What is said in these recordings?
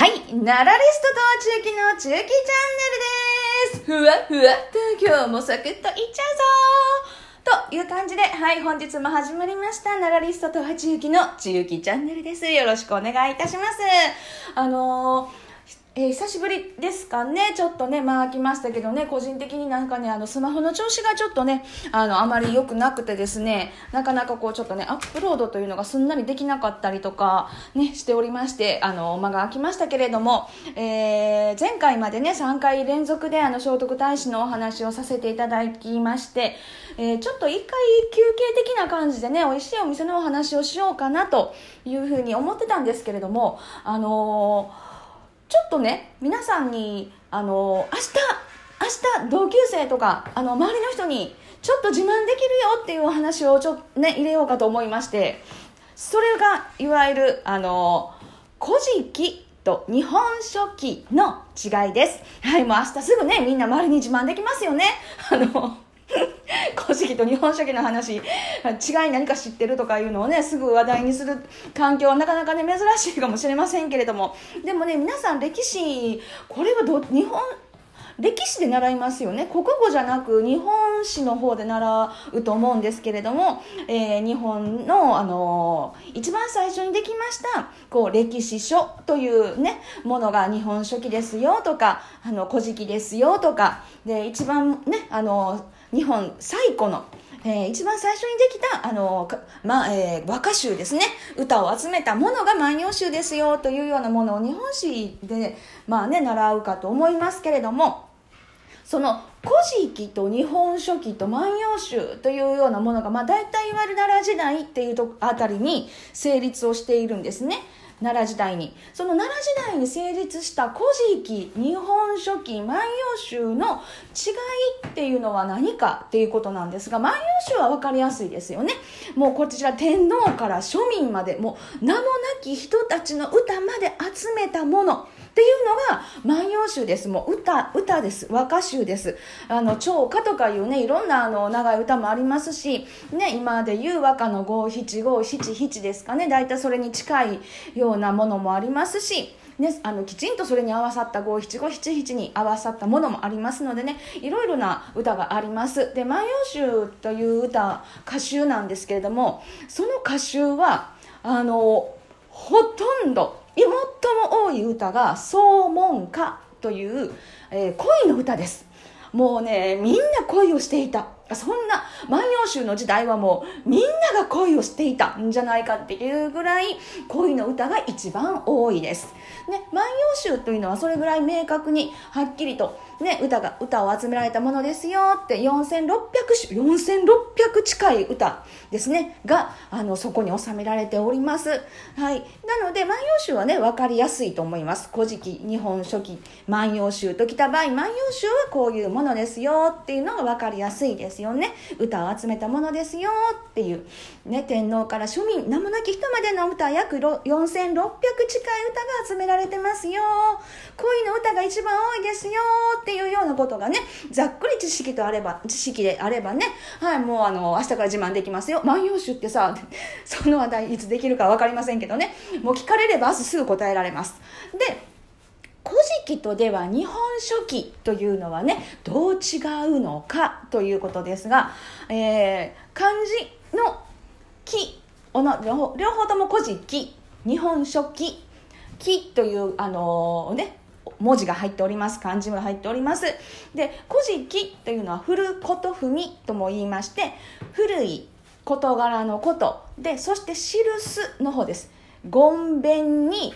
はい、ナラリストとは中期の中期チャンネルです。ふわふわっと今日もサクッといっちゃうぞという感じで、はい、本日も始まりました。ナラリストとは中期の中期チャンネルです。よろしくお願いいたします。あのーえー久しぶりですかね。ちょっとね、まあ来ましたけどね、個人的になんかね、あの、スマホの調子がちょっとね、あの、あまり良くなくてですね、なかなかこう、ちょっとね、アップロードというのがすんなりできなかったりとか、ね、しておりまして、あの、間が空きましたけれども、えー前回までね、3回連続で、あの、聖徳太子のお話をさせていただきまして、えーちょっと一回休憩的な感じでね、美味しいお店のお話をしようかなというふうに思ってたんですけれども、あのーちょっとね皆さんにあの明日明日同級生とかあの周りの人にちょっと自慢できるよっていうお話をちょっとね入れようかと思いましてそれがいわゆるあの「古事記」と「日本書紀」の違いです。はいもう明日すぐねみんな周りに自慢できますよね。あの古事記と日本書紀の話違い何か知ってるとかいうのをねすぐ話題にする環境はなかなかね珍しいかもしれませんけれども。でもね皆さん歴史これはど日本歴史で習いますよね。国語じゃなく日本史の方で習うと思うんですけれども、えー日本の、あのー一番最初にできましたこう歴史書というねものが日本書紀ですよとかあの古事記ですよとか。で一番ねあの日本最古のえー一番最初にできた、あの、ま、えー和歌集ですね。歌を集めたものが万葉集ですよというようなものを日本史で、まあね、習うかと思いますけれども、その「古事記」と「日本書紀」と「万葉集」というようなものが、まあ、大体いわゆる奈良時代っていうとあたりに成立をしているんですね奈良時代に。その奈良時代に成立した「古事記」「日本書紀」「万葉集」の違いっていうのは何かっていうことなんですが万葉集は分かりやすいですよね。もうこちら天皇から庶民までもう名もなき人たちの歌まで集めたもの。っていうのが万葉集です。もう歌歌です。和歌集です。あの長歌とかいうねいろんなあの長い歌もありますし、ね、今でいう和歌の五七五七七ですかね。大体それに近いようなものもありますしね、あのきちんとそれに合わさった五七五七七に合わさったものもありますのでねいろいろな歌があります。で「万葉集」という歌歌集なんですけれどもその歌集はあのほとんど最も多い歌が「総門歌」という、えー恋の歌です。もうねみんな恋をしていた。そんな「万葉集」の時代はもうみんなが恋をしていたんじゃないかっていうぐらい恋の歌が一番多いです。ね、万葉集というのはそれぐらい明確にはっきりと、ね、歌が歌を集められたものですよって4600首4600近い歌ですねがあのそこに収められております。はい、なので万葉集はね分かりやすいと思います。古事記日本書紀万葉集ときた場合万葉集はこういうものですよっていうのが分かりやすいですよね。歌を集めたものですよっていう、ね、天皇から庶民名もなき人までの歌約4600近い歌が集められてますよ。恋の歌が一番多いですよっていうようなことがねざっくり知識とあれば知識であればね。はいもうあの明日から自慢できますよ。万葉集ってさ その話題いつできるか分かりませんけどね。もう聞かれれば明日すぐ答えられます。で古事記とでは日本書紀というのはねどう違うのかということですが、えー漢字の「記」おの両方とも古事記日本書紀「記」というあのーね文字が入っております。漢字が入っております。で「古事記」というのは「古こと踏み」とも言いまして古い事柄のこと。でそして「記す」の方です。ごんべんに己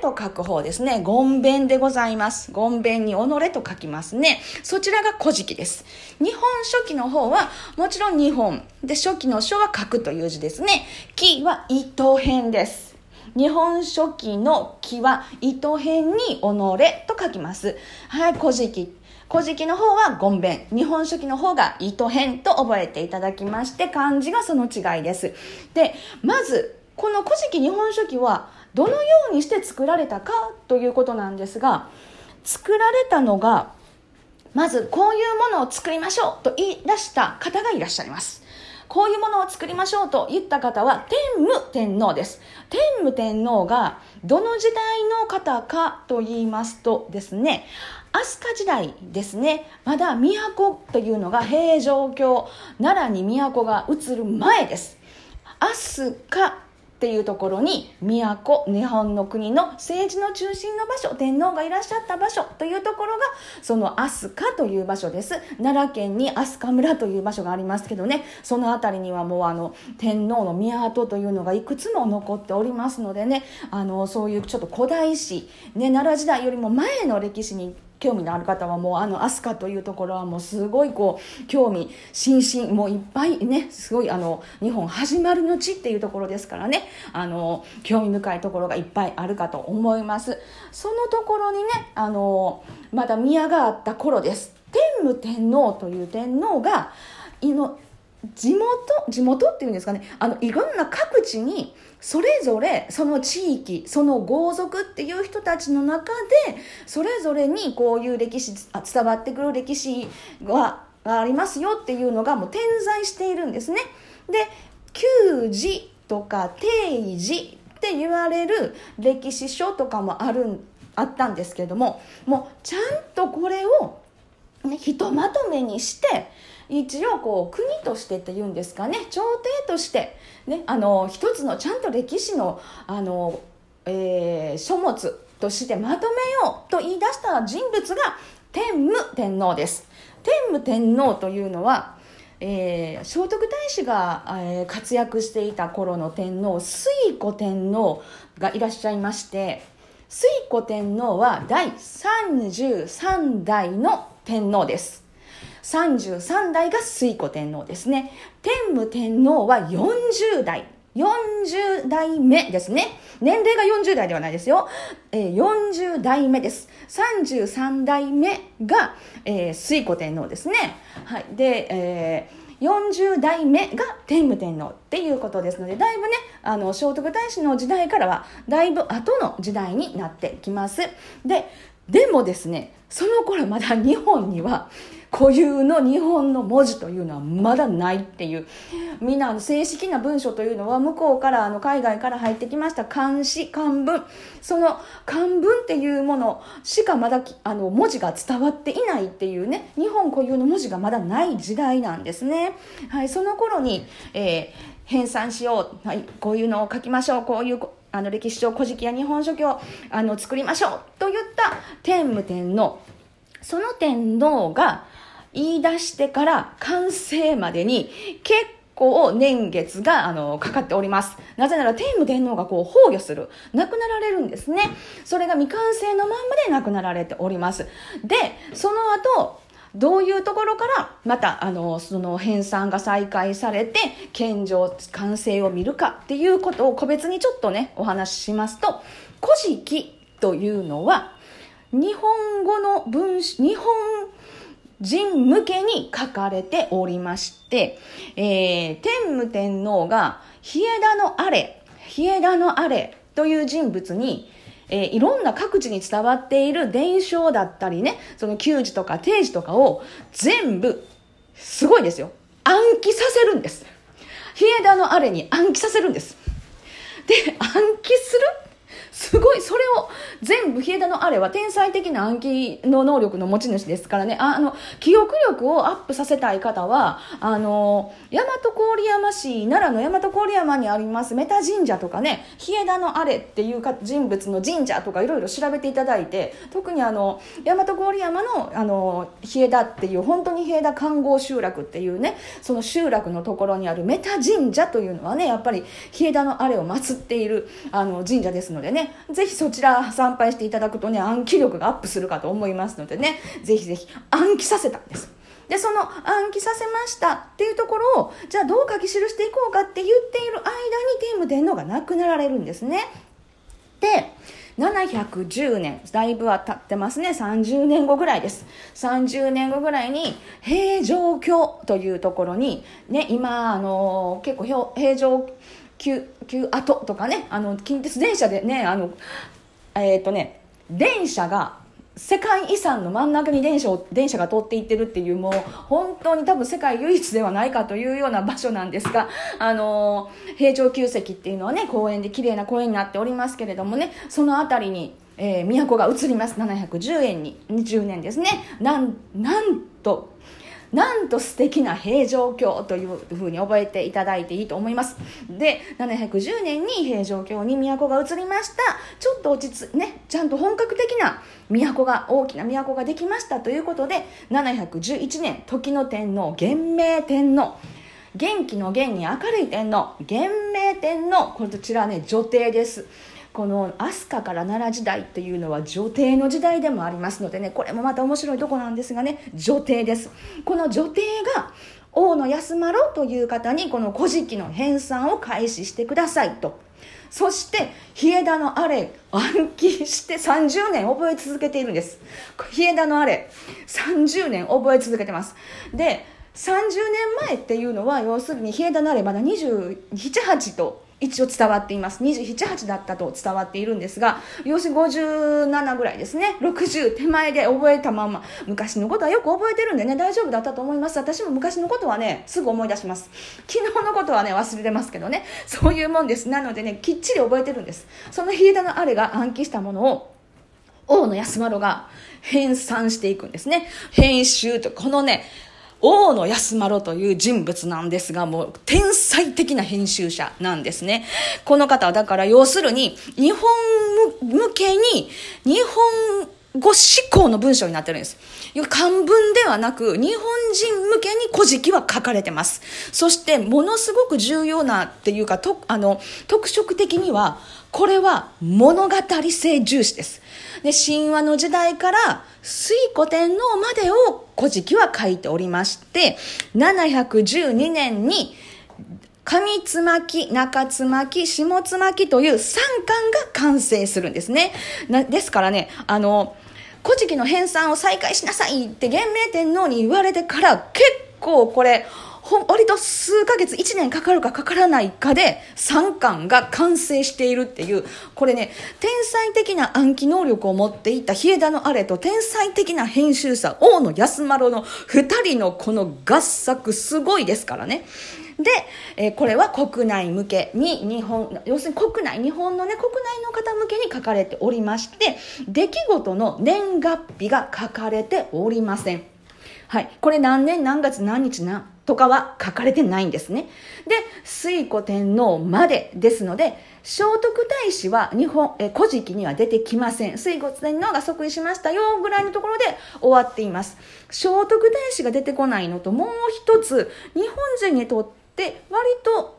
と書く方ですね。ごんべんでございます。ごんべんに己と書きますね。そちらが古事記です。日本書紀の方は、もちろん日本。で、書紀の書は書くという字ですね。紀は糸編です。日本書紀の紀は糸編に己と書きます。はい、古事記。古事記の方はごんべん。日本書紀の方が糸編と覚えていただきまして、漢字がその違いです。で、まず、この古事記日本書紀はどのようにして作られたかということなんですが作られたのがまずこういうものを作りましょうと言い出した方がいらっしゃいます。こういうものを作りましょうと言った方は天武天皇です。天武天皇がどの時代の方かと言いますとですね飛鳥時代ですねまだ都というのが平城京奈良に都が移る前です。飛鳥っていうところに都日本の国の政治の中心の場所天皇がいらっしゃった場所というところがその飛鳥という場所です。奈良県に飛鳥村という場所がありますけどね。その辺りにはもうあの天皇の都というのがいくつも残っておりますのでね。あのそういうちょっと古代史、ね、奈良時代よりも前の歴史に興味のある方はもうあの飛鳥というところはもうすごいこう興味津々もういっぱいねすごいあの日本始まりの地っていうところですからね。あの興味深いところがいっぱいあるかと思います。そのところにねあのまだ宮があった頃です。天武天皇という天皇がいの地元地元っていうんですかね。あのいろんな各地にそれぞれその地域その豪族っていう人たちの中でそれぞれにこういう歴史伝わってくる歴史がありますよっていうのがもう点在しているんですね。で旧字とか定字って言われる歴史書とかもあるあったんですけどももうちゃんとこれを、ね、ひとまとめにして一応こう国としてっていうんですかね朝廷として、ね、あの一つのちゃんと歴史のあの、えー、書物としてまとめようと言い出した人物が天武天皇です。天武天皇というのはえー、聖徳太子が、えー、活躍していた頃の天皇推古天皇がいらっしゃいまして推古天皇は第33代の天皇です33代が推古天皇ですね。天武天皇は40代。40代目ですね。年齢が40代ではないですよ。えー、40代目です。33代目が、えー、推古天皇ですね。はい。で、えー、40代目が天武天皇っていうことですので、だいぶね、あの、聖徳太子の時代からは、だいぶ後の時代になってきます。で、でもですね、その頃まだ日本には、固有の日本の文字というのはまだないっていう。みんな正式な文書というのは向こうからあの海外から入ってきました。漢詩漢文。その漢文っていうものしかまだあの文字が伝わっていないっていうね。日本固有の文字がまだない時代なんですね。はい、その頃に、えー、編纂しよう、はい、こういうのを書きましょう。こういうあの歴史書古事記や日本書紀をあの作りましょう。といった天武天皇。その天皇が言い出してから完成までに結構年月があのかかっております。なぜなら天武天皇がこう崩御する、亡くなられるんですね。それが未完成のまんまで亡くなられております。で、その後、どういうところからまたあのその編纂が再開されて献上完成を見るかっていうことを個別にちょっとねお話ししますと「古事記」というのは日本語の文日本人向けに書かれておりまして、えー、天武天皇が、日枝のあれ、日枝のあれという人物に、えー、いろんな各地に伝わっている伝承だったりね、その旧字とか定字とかを全部、すごいですよ。暗記させるんです。日枝のあれに暗記させるんです。で、暗記するすごい、それを全部、日枝のあれは天才的な暗記の能力の持ち主ですからね、あの、記憶力をアップさせたい方は、あの、大和郡山市、奈良の大和郡山にありますメタ神社とかね、日枝のあれっていうか人物の神社とかいろいろ調べていただいて、特にあの、大和郡山の、あの、日枝っていう、本当に日枝観光集落っていうね、その集落のところにあるメタ神社というのはね、やっぱり日枝のあれを祀っている、あの、神社ですのでねぜひそちら参拝していただくとね、暗記力がアップするかと思いますのでね、ぜひぜひ暗記させたんです。で、その暗記させましたっていうところを、じゃあどう書き記していこうかって言っている間に天武天皇が亡くなられるんですね。で、710年、だいぶは経ってますね。30年後ぐらいです。30年後ぐらいに、平城京というところに、ね、今、あの、結構平城急急跡とかねあの近鉄電車でねあのえっ、ー、とね電車が世界遺産の真ん中に電車を電車が通っていってるっていうもう本当に多分世界唯一ではないかというような場所なんですが、あの平城宮跡っていうのはね公園で綺麗な公園になっておりますけれどもねその辺りに、えー、都が移ります。710円に20年ですね。なんなんとなんと素敵な平城京というふうに覚えていただいていいと思います。で710年に平城京に都が移りました。ちょっと落ち着ねちゃんと本格的な都が大きな都ができましたということで711年時の天皇元明天皇。元気の元に明るい天皇。元明天皇。こちらね女帝です。この飛鳥から奈良時代っていうのは女帝の時代でもありますのでねこれもまた面白いとこなんですがね女帝です。この女帝が大野安丸という方にこの古事記の編纂を開始してくださいと。そして日枝のあれ暗記して30年覚え続けているんです。日枝のあれ30年覚え続けてます。で30年前っていうのは要するに日枝のあれまだ278と一応伝わっています。278だったと伝わっているんですが要するに57ぐらいですね。60手前で覚えたまま昔のことはよく覚えてるんでね大丈夫だったと思います。私も昔のことはねすぐ思い出します。昨日のことはね忘れてますけどね。そういうもんです。なのでねきっちり覚えてるんです。その秀田のあれが暗記したものを王の安丸が編纂していくんですね。編集とこのね大野安丸という人物なんですが、もう天才的な編集者なんですね。この方はだから要するに日本向けに日本語思考の文章になってるんです。漢文ではなく、日本人向けに古事記は書かれてます。そして、ものすごく重要なっていうか、とあの特色的には、これは物語性重視です。で、神話の時代から水古天皇までを古事記は書いておりまして、712年に上つまき、中つまき、下つまきという3巻が完成するんですね。ですからね、あの、古事記の編纂を再開しなさいって元明天皇に言われてから結構これ、ほ割と数ヶ月1年かかるかかからないかで3巻が完成しているっていうこれね天才的な暗記能力を持っていた日枝のあれと天才的な編集者大野安丸の2人のこの合作すごいですからね。で、えー、これは国内向けに日本要するに国内日本のね国内の方向けに書かれておりまして出来事の年月日が書かれておりません。はい、これ何年何月何日なとかは書かれてないんですね。で、水古天皇までですので、聖徳太子は日本、え、古事記には出てきません。水古天皇が即位しましたよぐらいのところで終わっています。聖徳太子が出てこないのと、もう一つ、日本人にとって割と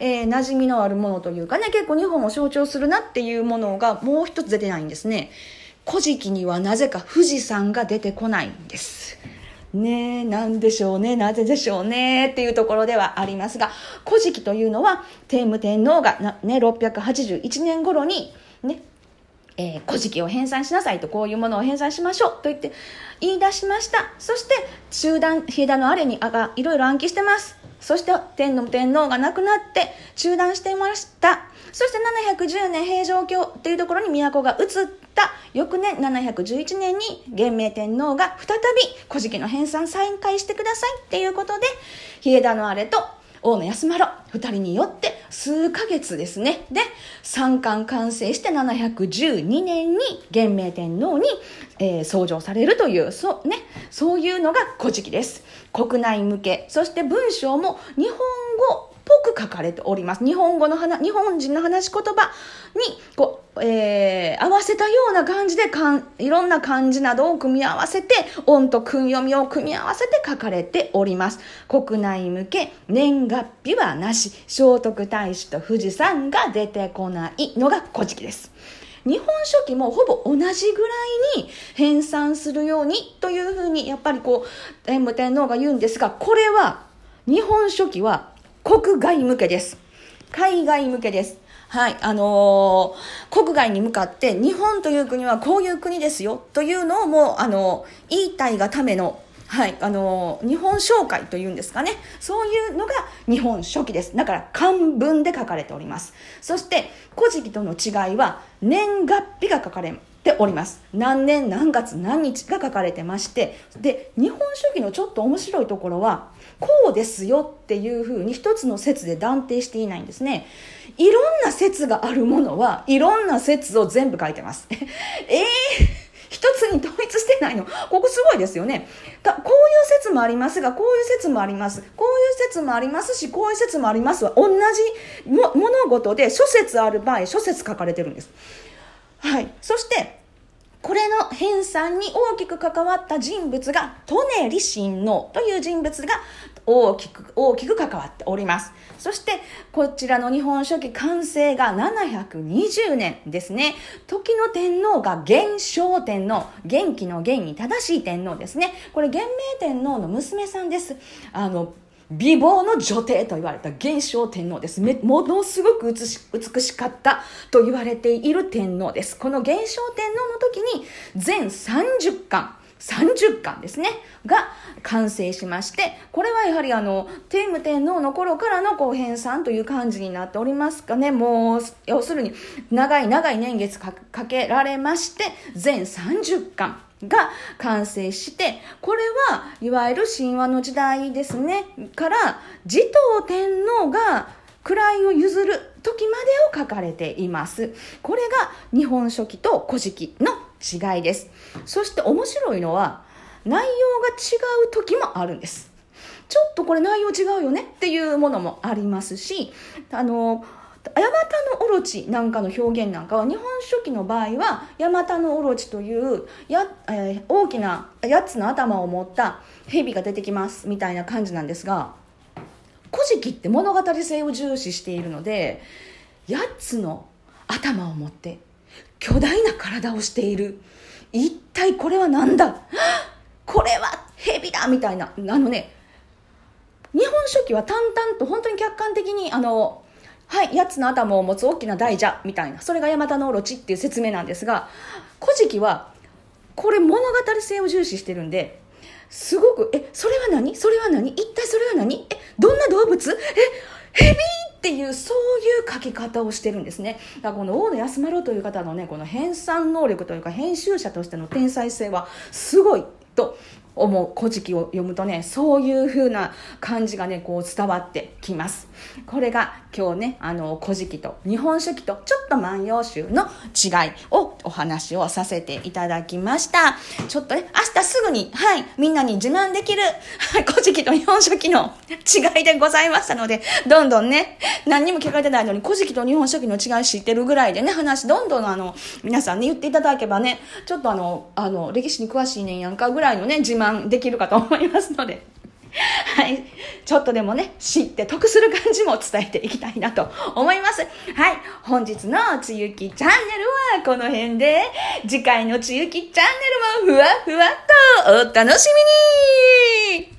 えー、馴染みのあるものというかね、結構日本を象徴するなっていうものがもう一つ出てないんですね。古事記にはなぜか富士山が出てこないんです。ねなんでしょうね、なぜでしょうね、っていうところではありますが、古事記というのは、天武天皇がね、681年頃に、ね、えー、古事記を編纂しなさいと、こういうものを編纂しましょうと言って言い出しました。そして、中断、日枝のあれにあがいろいろ暗記してます。そして天皇天皇が亡くなって中断していました。そして710年平城京っていうところに都が移った翌年711年に元明天皇が再び古事記の編纂再開してくださいっていうことで、日枝のあれと大野安丸二人によって数ヶ月ですね。で、三冠完成して712年に元明天皇に、えー、創上されるという、そう,、ね、そういうのが古事記です。国内向け、そして文章も日本語ぽく書かれております。日本語の話、日本人の話し言葉に、こう、えー、合わせたような感じでかん、いろんな漢字などを組み合わせて、音と訓読みを組み合わせて書かれております。国内向け、年月日はなし、聖徳太子と富士山が出てこないのが古事記です。日本書紀もほぼ同じぐらいに編纂するようにというふうにやっぱりこう天武天皇が言うんですがこれは日本書紀は国外向けです。海外向けです。はい、あのー、国外に向かって日本という国はこういう国ですよというのをもう、あのー、言いたいがための、はい、あのー、日本紹介というんですかね。そういうのが日本書紀です。だから漢文で書かれております。そして、古事記との違いは年月日が書かれております何年何月何日が書かれてましてで日本書紀のちょっと面白いところはこうですよっていうふうに一つの説で断定していないんですねいろんな説があるものはいろんな説を全部書いてます えー一つに統一してないの。ここすごいですよね。こういう説もありますが、こういう説もあります。こういう説もありますし、こういう説もありますは、同じ物事で諸説ある場合、諸説書かれてるんです。はい。そして、これの編纂に大きく関わった人物が、利根利親王という人物が大きく、大きく関わっております。そして、こちらの日本書紀完成が720年ですね。時の天皇が元正天皇、元気の元に正しい天皇ですね。これ、元明天皇の娘さんです。あの、美貌の女帝と言われた元正天皇です。ものすごく美しかったと言われている天皇です。この元正天皇の時に全30巻、30巻ですね、が完成しまして、これはやはりあの、天武天皇の頃からのこう編纂という感じになっておりますかね。もう、要するに、長い長い年月かけられまして、全30巻。が完成して、これはいわゆる神話の時代ですね、から持統天皇が位を譲る時までを書かれています。これが日本書紀と古事記の違いです。そして面白いのは、内容が違う時もあるんです。ちょっとこれ内容違うよねっていうものもありますし、あの、ヤマタノオロチなんかの表現なんかは日本書紀の場合はヤマタノオロチというや、えー、大きな8つの頭を持った蛇が出てきますみたいな感じなんですが「古事記」って物語性を重視しているので8つの頭を持って巨大な体をしている。一体これは何だ？これは蛇だみたいな。あのね日本書紀は淡々と本当に客観的にあのはい、8つの頭を持つ大きな大蛇みたいな、それがヤマタノオロチっていう説明なんですが、古事記は、これ物語性を重視してるんで、すごく、え、それは何？それは何？一体それは何？え、どんな動物？え、ヘビーっていう、そういう書き方をしてるんですね。だからこの大野安丸という方のね、この編纂能力というか、編集者としての天才性は、すごいと思う古事記を読むとねそういう風な感じがねこう伝わってきます。これが今日ねあの古事記と日本書紀とちょっと万葉集の違いをお話をさせていただきましたちょっとね明日すぐにはいみんなに自慢できるはい 古事記と日本書紀の違いでございましたのでどんどんね何にも聞かれてないのに古事記と日本書紀の違い知ってるぐらいでね話どんどんあの皆さんね言っていただけばねちょっとあのあの歴史に詳しいねんやんかぐらいのね自慢できるかと思いますので。はい。ちょっとでもね、知って得する感じも伝えていきたいなと思います。はい。本日のつゆきチャンネルはこの辺で、次回のつゆきチャンネルもふわふわっとお楽しみに